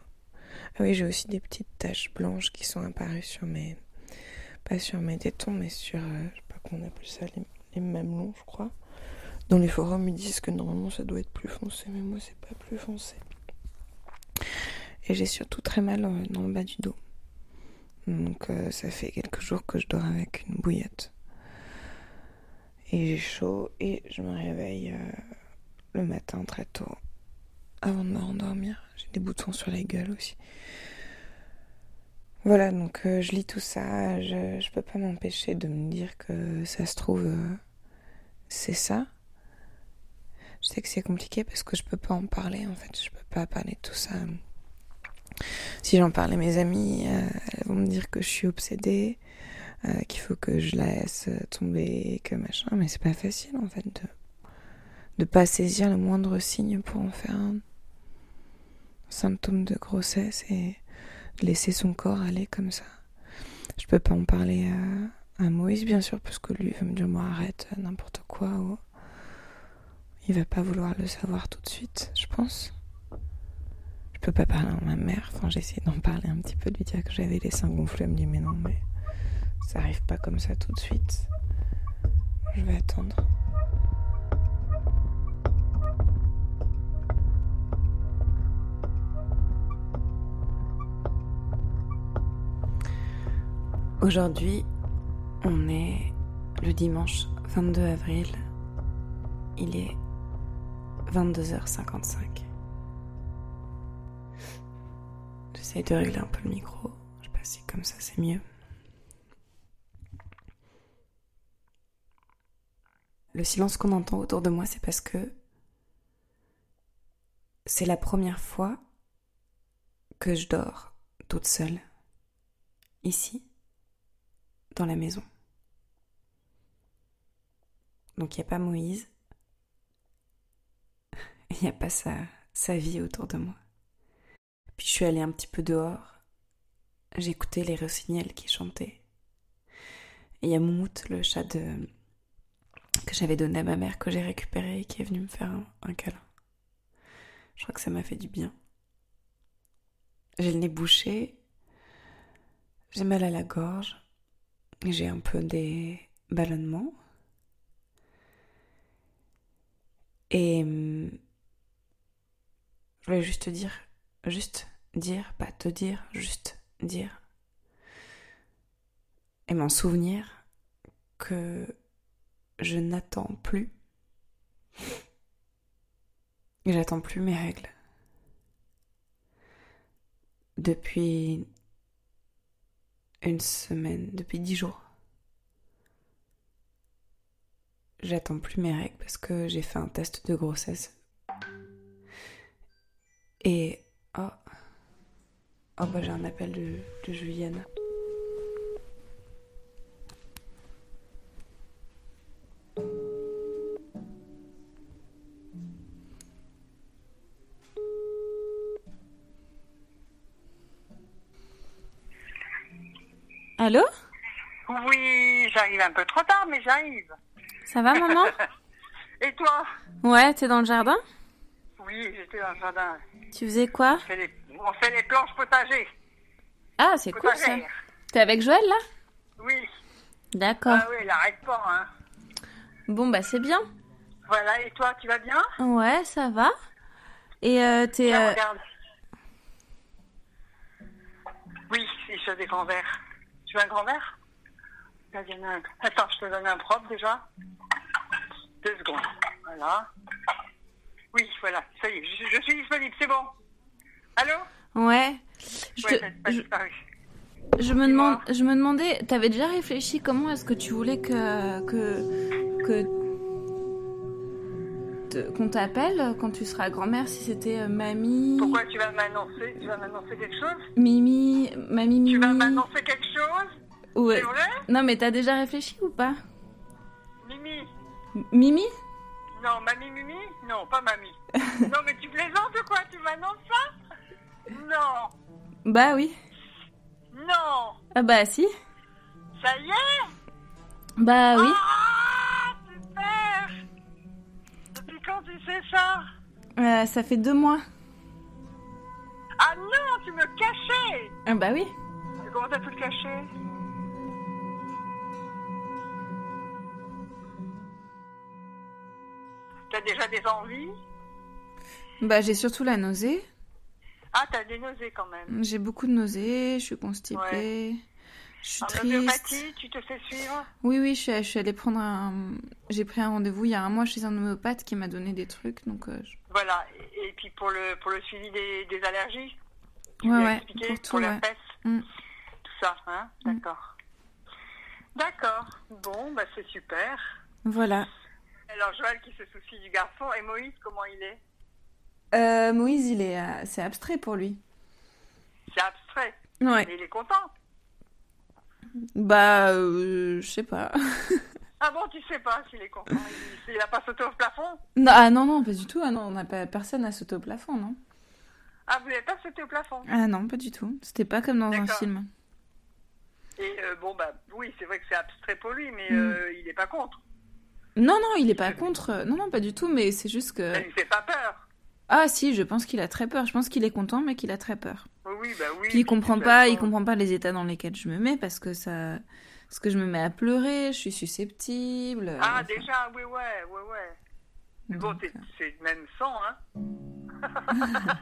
Ah oui, j'ai aussi des petites taches blanches qui sont apparues sur mes. pas sur mes tétons, mais sur. Euh, je sais pas comment on appelle ça, les, mamelons, je crois. Dans les forums, ils disent que normalement ça doit être plus foncé, mais moi c'est pas plus foncé. Et j'ai surtout très mal euh, dans le bas du dos. Donc ça fait quelques jours que je dors avec une bouillette. Et j'ai chaud et je me réveille le matin très tôt avant de me rendormir. J'ai des boutons sur la gueule aussi. Voilà, donc euh, je lis tout ça. Je, je peux pas m'empêcher de me dire que ça se trouve, euh, c'est ça. Je sais que c'est compliqué parce que je peux pas en parler en fait. Je peux pas parler de tout ça. Si j'en parle à mes amies, euh, elles vont me dire que je suis obsédée, qu'il faut que je la laisse tomber, que machin. Mais c'est pas facile en fait de de pas saisir le moindre signe pour en faire un symptôme de grossesse et laisser son corps aller comme ça. Je peux pas en parler à, à Moïse bien sûr parce que lui va me dire moi arrête n'importe quoi ou il va pas vouloir le savoir tout de suite, je pense. Je peux pas parler à ma mère, enfin j'ai essayé d'en parler un petit peu, de lui dire que j'avais les seins gonflés, elle me dit mais non mais ça arrive pas comme ça tout de suite. Je vais attendre. Aujourd'hui, on est le dimanche 22 avril. Il est 22h55. J'essaie de régler un peu le micro. Je sais pas si comme ça c'est mieux. Le silence qu'on entend autour de moi, c'est parce que c'est la première fois que je dors toute seule. Ici dans la maison. Donc il n'y a pas Moïse, il n'y a pas sa, sa vie autour de moi. Puis je suis allée un petit peu dehors, écouté les rossignols qui chantaient. Et il y a Moumout, le chat que j'avais donné à ma mère, que j'ai récupéré et qui est venu me faire un câlin. Je crois que ça m'a fait du bien. j'ai le nez bouché, j'ai mal à la gorge, j'ai un peu des ballonnements. Et hum, je voulais juste te dire, juste dire, pas te dire, juste dire. Et m'en souvenir que je n'attends plus. J'attends plus mes règles. Depuis une semaine, depuis dix jours. J'attends plus mes règles parce que j'ai fait un test de grossesse. Et. Oh. Oh, bah j'ai un appel de, de Juliane. Allô? Oui, j'arrive un peu trop tard, mais j'arrive. Ça va, maman? Et toi? Ouais, t'es dans le jardin? Oui, j'étais dans le jardin. Tu faisais quoi? On fait les, on fait les planches potagers. Ah, c'est cool ça. T'es avec Joël là? Oui. D'accord. Ah oui, il arrête pas, hein. Bon, bah c'est bien. Voilà, et toi, tu vas bien? Ouais, ça va. Et euh, t'es. Euh, regarde. Oui, il se des grands verres. Tu veux un grand verre Là, il y en a un. Attends, je te donne un propre déjà. Deux secondes. Voilà. Oui, voilà, ça y est, je, je suis disponible, c'est bon. Allô? Ouais. Je, Ouais, te- je, me demande, je me demandais, t'avais déjà réfléchi comment est-ce que tu voulais que que que qu'on t'appelle quand tu seras grand-mère si c'était euh, mamie, Pourquoi tu vas m'annoncer Tu vas m'annoncer quelque chose? Mimi, mamie Mimi. Tu vas m'annoncer quelque chose? Ouais. C'est vrai? Non mais t'as déjà réfléchi ou pas? Mimi. Mimi? Non, mamie Mimi? Non, pas mamie. non, mais tu plaisantes ou quoi? Tu m'annonces ça? Non. Bah oui. Non. Ah bah si. Ça y est? Bah oui. Ah, Ça fait deux mois. Ah non, tu me cachais Ah bah oui. Comment t'as pu le cacher? T'as déjà des envies? Bah j'ai surtout la nausée. Ah, t'as des nausées quand même. J'ai beaucoup de nausées, je suis constipée, Ouais. Je suis En triste. homéopathie, tu te fais suivre Oui, oui, je suis, je suis allée prendre un... J'ai pris un rendez-vous il y a un mois chez un homéopathe qui m'a donné des trucs, donc... euh, je- Voilà. Et, puis pour le, pour le suivi des, des allergies tu Ouais, expliqué pour tout, pour ouais. Mm. tout ça, hein D'accord. D'accord. Bon, bah c'est super. Voilà. Alors Joël qui se soucie du garçon et Moïse, comment il est? Euh, Moïse, il est... euh, C'est abstrait pour lui. C'est abstrait. Ouais. Mais il est content. Bah, euh, je sais pas. Ah bon, tu sais pas s'il est content. Il, a pas sauté au plafond non, ah non, non, pas du tout. Ah non, on pas... personne n'a sauté au plafond, non Ah, vous n'avez pas sauté au plafond? Ah non, pas du tout. C'était pas comme dans un film. Et euh, bon, bah oui, c'est vrai que c'est abstrait pour lui, mais Mm. euh, il est pas contre. Non, non, il est pas contre. Non, non, pas du tout, mais c'est juste que... Ça lui fait pas peur. Ah si, je pense qu'il a très peur. Je pense qu'il est content, mais qu'il a très peur. Oui, bah oui. Puis il comprend pas, il comprend pas les états dans lesquels je me mets parce que ça, parce que je me mets à pleurer, je suis susceptible. Ah, enfin, déjà, oui, ouais, ouais, ouais. Mais bon, t'es- c'est même sang, hein.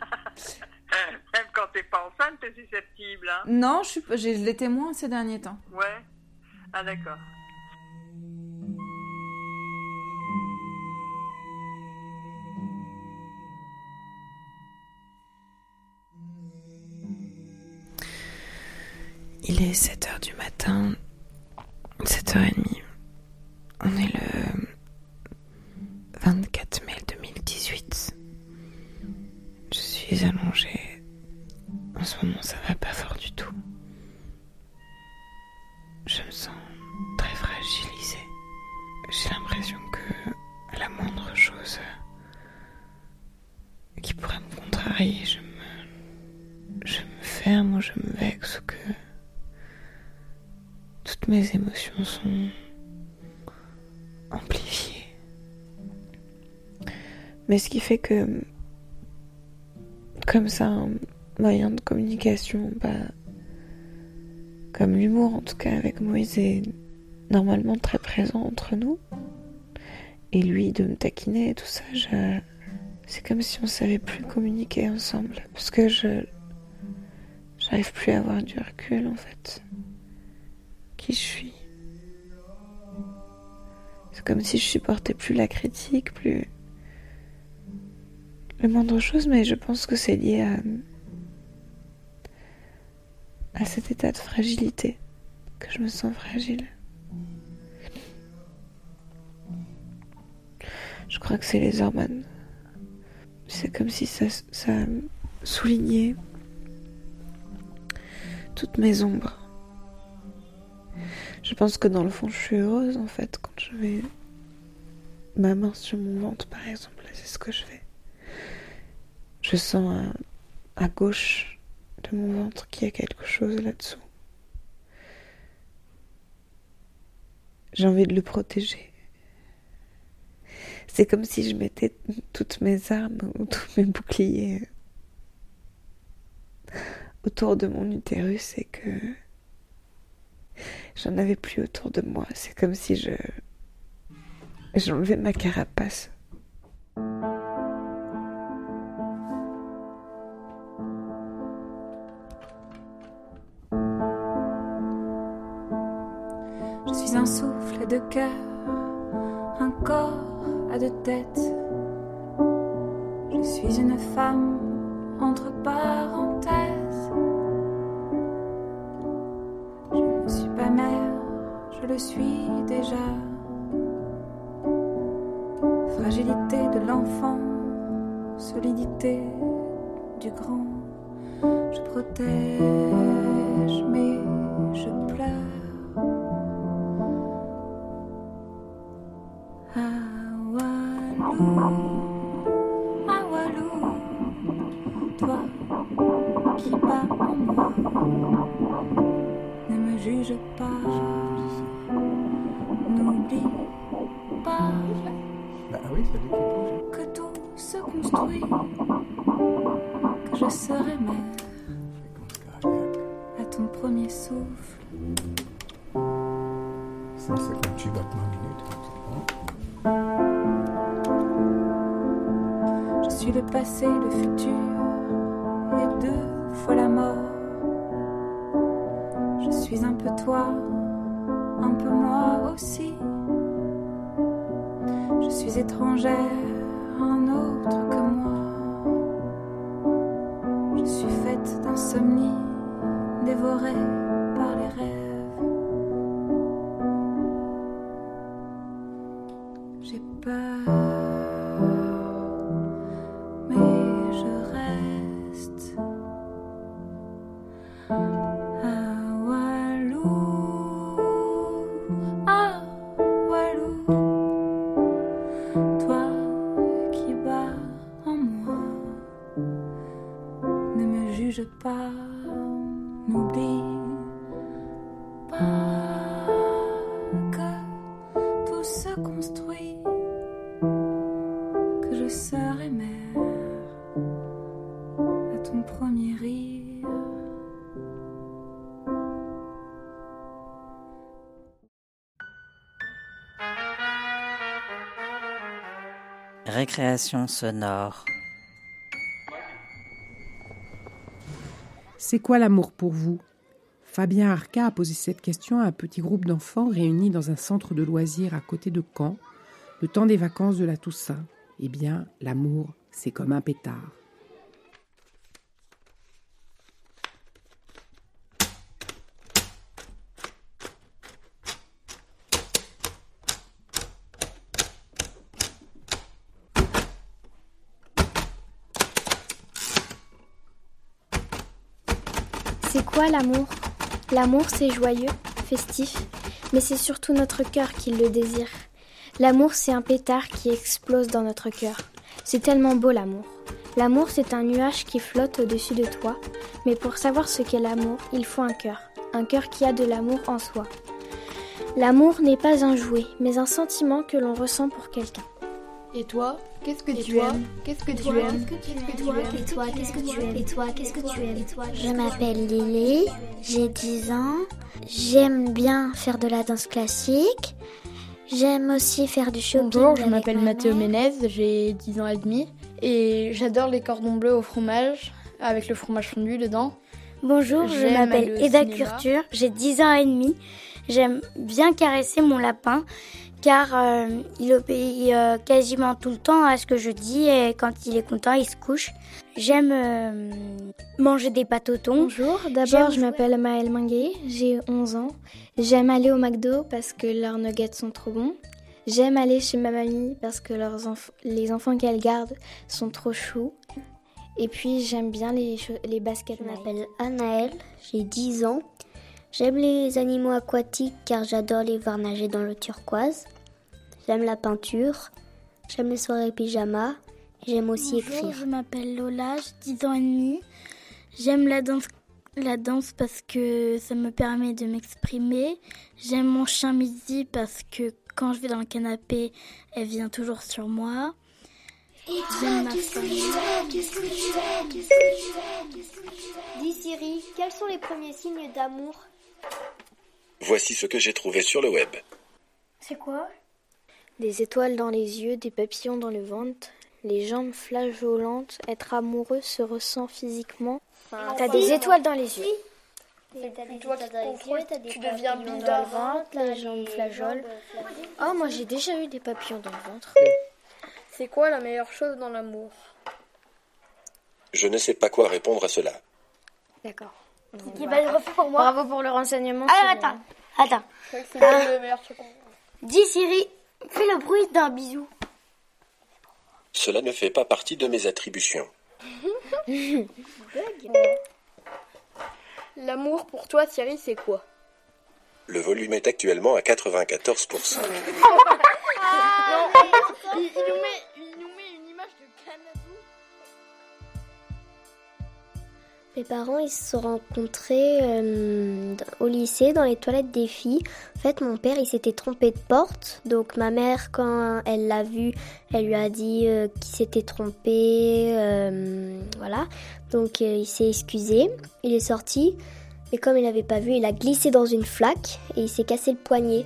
même quand t'es pas enceinte, t'es susceptible, hein. Non, je suis, j'ai les témoins ces derniers temps. Ouais. Ah, d'accord. Il est 7h du matin, 7h30. Que, comme ça, moyen de communication, bah, comme l'humour en tout cas avec Moïse est normalement très présent entre nous. Et lui de me taquiner et tout ça, je... c'est comme si on savait plus communiquer ensemble. Parce que je. J'arrive plus à avoir du recul en fait. Qui je suis. C'est comme si je supportais plus la critique, plus. Le moindre chose, mais je pense que c'est lié à. cet état de fragilité. Que je me sens fragile. Je crois que c'est les hormones. C'est comme si ça, ça soulignait toutes mes ombres. Je pense que dans le fond, je suis heureuse en fait quand je mets ma main sur mon ventre, par exemple. C'est ce que je fais. Je sens à, gauche de mon ventre qu'il y a quelque chose là-dessous. J'ai envie de le protéger. C'est comme si je mettais toutes mes armes ou tous mes boucliers autour de mon utérus et que j'en avais plus autour de moi. C'est comme si je j'enlevais ma carapace. Un souffle de cœur, un corps à deux têtes. Je suis une femme entre parenthèses. Je ne suis pas mère, je le suis déjà. Fragilité de l'enfant, solidité du grand. Je protège, mais je pleure. Que tout se construit, étrangère un autre que moi. Je suis faite d'insomnie, dévorée C'est quoi l'amour pour vous? Fabien Arca a posé cette question à un petit groupe d'enfants réunis dans un centre de loisirs à côté de Caen, le temps des vacances de la Toussaint. Eh bien, l'amour, c'est comme un pétard. C'est l'amour? L'amour, c'est joyeux, festif, mais c'est surtout notre cœur qui le désire. L'amour, c'est un pétard qui explose dans notre cœur. C'est tellement beau l'amour. L'amour, c'est un nuage qui flotte au-dessus de toi, mais pour savoir ce qu'est l'amour, il faut un cœur, un cœur qui a de l'amour en soi. L'amour n'est pas un jouet, mais un sentiment que l'on ressent pour quelqu'un. Et toi Qu'est-ce que tu aimes Qu'est-ce que tu aimes Et toi Et toi Qu'est-ce que tu aimes Et toi Qu'est-ce que tu aimes Et toi Je m'appelle Lily, j'ai 10 ans. J'aime bien faire de la danse classique. J'aime aussi faire du shopping. Bonjour, je m'appelle ma Mathéo. Ménez, j'ai 10 ans et demi et j'adore les cordons bleus au fromage avec le fromage fondu dedans. Bonjour, je m'appelle Eda. Culture, j'ai 10 ans et demi. J'aime bien caresser mon lapin car euh, il obéit euh, quasiment tout le temps à ce que je dis et quand il est content, il se couche. J'aime euh, manger des pâtes au thon. Bonjour, d'abord je m'appelle Maëlle Minguet, j'ai 11 ans. J'aime aller au McDo parce que leurs nuggets sont trop bons. J'aime aller chez ma mamie parce que leurs enf- les enfants qu'elle garde sont trop choux. Et puis j'aime bien les, les baskets. Je m'appelle Anaëlle, j'ai 10 ans. J'aime les animaux aquatiques car j'adore les voir nager dans l'eau turquoise. J'aime la peinture. J'aime les soirées pyjama. J'aime aussi Bonjour, écrire. je m'appelle Lola, j'ai 10 ans et demi. J'aime la danse, la danse parce que ça me permet de m'exprimer. J'aime mon chien Midi parce que quand je vais dans le canapé, elle vient toujours sur moi. J'aime ma famille. Dis Siri, quels sont les premiers signes d'amour Voici ce que j'ai trouvé sur le web. C'est quoi? Des étoiles dans les yeux, des papillons dans le ventre, les jambes flageolantes. Être amoureux se ressent physiquement. T'as des étoiles dans les yeux. Qui contrôles, tu deviens dans le ventre, les jambes flageolent. Oh, moi j'ai déjà eu des papillons dans le ventre. C'est quoi la meilleure chose dans l'amour? Je ne sais pas quoi répondre à cela. D'accord. Qui va le refaire pour moi Bravo pour le renseignement. Alors c'est attends, attends. Je crois que c'est le meilleur chocolat. Dis Siri, fais le bruit d'un bisou. Cela ne fait pas partie de mes attributions. L'amour pour toi, Thierry, c'est quoi? Le volume est actuellement à 94%. Non, il, il nous met, il nous met Mes parents, ils se sont rencontrés euh, au lycée, dans les toilettes des filles. En fait, mon père, il s'était trompé de porte. Donc, ma mère, quand elle l'a vu, elle lui a dit euh, qu'il s'était trompé. euh, voilà. Donc, il s'est excusé. Il est sorti. Et comme il n'avait pas vu, il a glissé dans une flaque et il s'est cassé le poignet.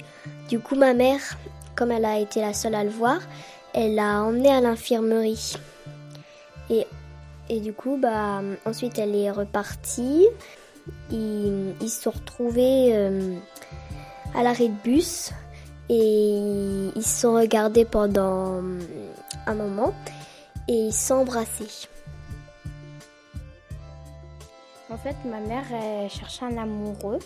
Du coup, ma mère, comme elle a été la seule à le voir, elle l'a emmené à l'infirmerie. Et et du coup, bah, ensuite, elle est repartie. Ils, se sont retrouvés euh, à l'arrêt de bus et ils se sont regardés pendant euh, un moment et ils sont embrassés. En fait, ma mère cherchait un amoureux.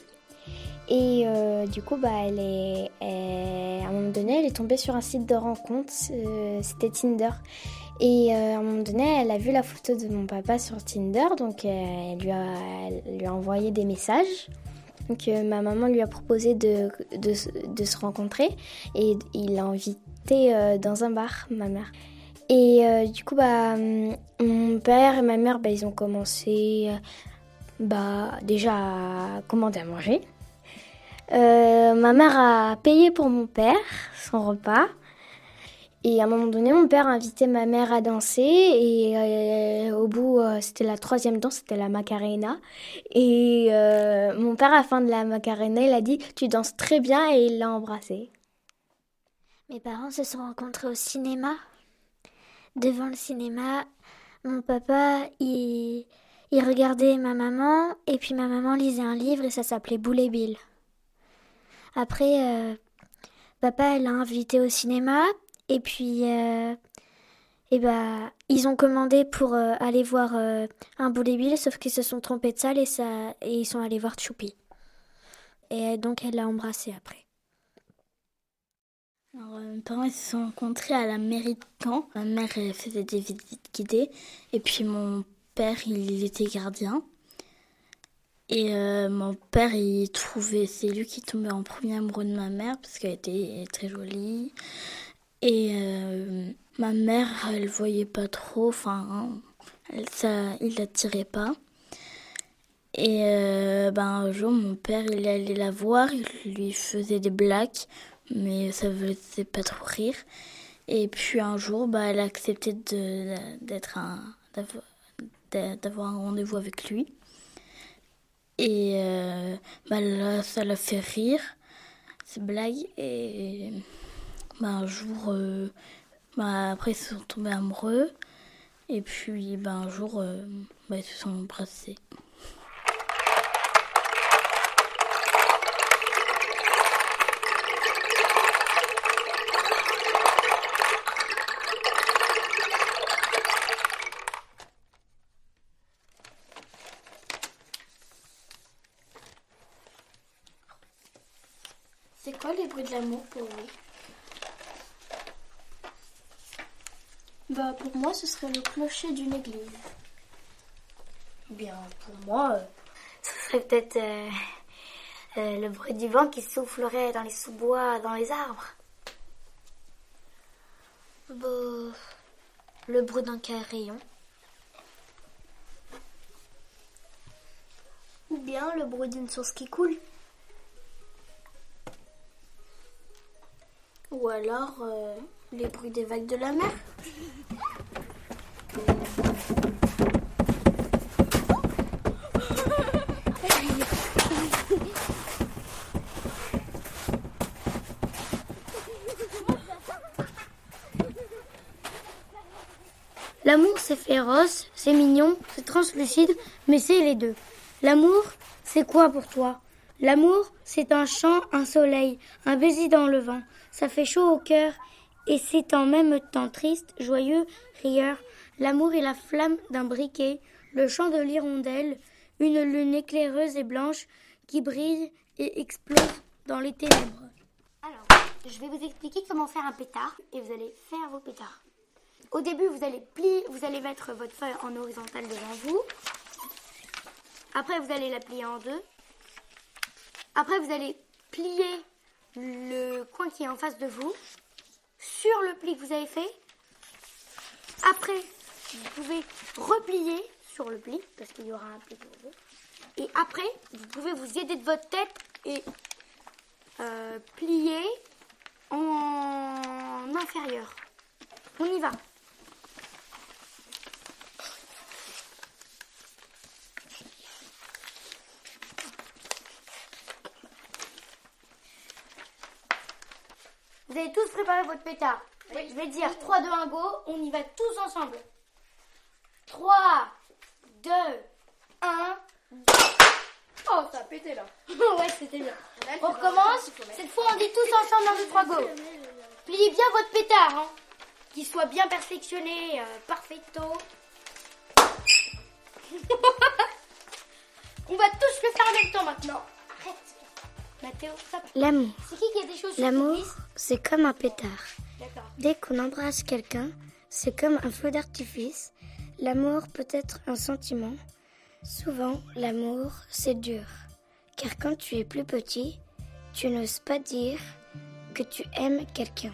Et euh, du coup, bah, elle est, à un moment donné, elle est tombée sur un site de rencontre. C'était Tinder. Et euh, à un moment donné, elle a vu la photo de mon papa sur Tinder. Donc, euh, elle, lui a, lui a envoyé des messages. Donc, ma maman lui a proposé de, de, de se rencontrer. Et il l'a invité euh, dans un bar, ma mère. Et du coup, bah, hum, mon père et ma mère, bah, ils ont commencé bah, déjà à commander à manger. Ma mère a payé pour mon père son repas. Et à un moment donné, mon père a invité ma mère à danser. Et euh, au bout, euh, c'était la troisième danse, c'était la Macarena. Et euh, mon père, à la fin de la Macarena, il a dit Tu danses très bien et il l'a embrassée. Mes parents se sont rencontrés au cinéma. Devant le cinéma, mon papa, il, regardait ma maman et puis ma maman lisait un livre et ça s'appelait Boule et Bill. Après, papa, l'a invité au cinéma et puis, euh, et bah, ils ont commandé pour euh, aller voir euh, un Boule et Bill, sauf qu'ils se sont trompés de salle et, ça, et ils sont allés voir Choupi. Et donc, elle l'a embrassé après. Alors, mes parents ils se sont rencontrés à la mairie de Caen. Ma mère faisait des visites guidées et puis mon père il était gardien. Et mon père il trouvait, c'est lui qui tombait en premier amoureux de ma mère parce qu'elle était très jolie. Et euh, ma mère elle voyait pas trop, enfin ça, il l'attirait pas. Et euh, ben, un jour, mon père, il allait la voir, il lui faisait des blagues, mais ça faisait pas trop rire. Et puis un jour, bah, elle a accepté d'être un, d'avoir un rendez-vous avec lui. Et euh, bah, là, ça l'a fait rire, ces blagues. Et bah, un jour, euh, bah, après, ils se sont tombés amoureux. Et puis bah, un jour, euh, bah, ils se sont embrassés. C'est quoi les bruits de l'amour pour vous? Bah pour moi ce serait le clocher d'une église. Bien pour moi, euh, ce serait peut-être euh, euh, le bruit du vent qui soufflerait dans les sous-bois, dans les arbres. Bah, le bruit d'un carillon. Ou bien le bruit d'une source qui coule. Ou alors les bruits des vagues de la mer. L'amour, c'est féroce, c'est mignon, c'est translucide, mais c'est les deux. L'amour, c'est quoi pour toi? L'amour, c'est un chant, un soleil, un baiser dans le vent. Ça fait chaud au cœur et c'est en même temps triste, joyeux, rieur. L'amour est la flamme d'un briquet, le chant de l'hirondelle, une lune éclaireuse et blanche qui brille et explose dans les ténèbres. Alors, je vais vous expliquer comment faire un pétard et vous allez faire vos pétards. Au début, vous allez plier, vous allez mettre votre feuille en horizontale devant vous. Après, vous allez la plier en deux. Après, vous allez plier le coin qui est en face de vous sur le pli que vous avez fait. Après, vous pouvez replier sur le pli parce qu'il y aura un pli pour vous. Et après, vous pouvez vous aider de votre tête et euh, plier en inférieur. On y va. Vous avez tous préparé votre pétard. Je vais dire 3, 2, 1, go. On y va tous ensemble. 3, 2, 1. Oh, ça a pété là. ouais, c'était bien. On recommence. Cette fois, on dit tous ensemble 1, 2, 3, go. Pliez bien votre pétard. Hein. Qu'il soit bien perfectionné. Euh, perfecto. on va tous le faire en même temps maintenant. L'amour. L'amour, c'est comme un pétard. Dès qu'on embrasse quelqu'un, c'est comme un feu d'artifice. L'amour peut être un sentiment. Souvent, l'amour, c'est dur. Car quand tu es plus petit, tu n'oses pas dire que tu aimes quelqu'un.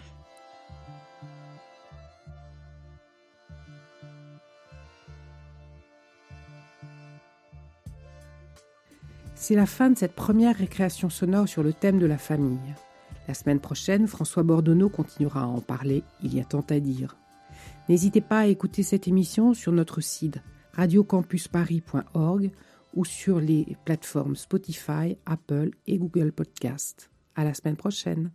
C'est la fin de cette première récréation sonore sur le thème de la famille. La semaine prochaine, François Bordonneau continuera à en parler, il y a tant à dire. N'hésitez pas à écouter cette émission sur notre site radiocampusparis.org ou sur les plateformes Spotify, Apple et Google Podcast. À la semaine prochaine.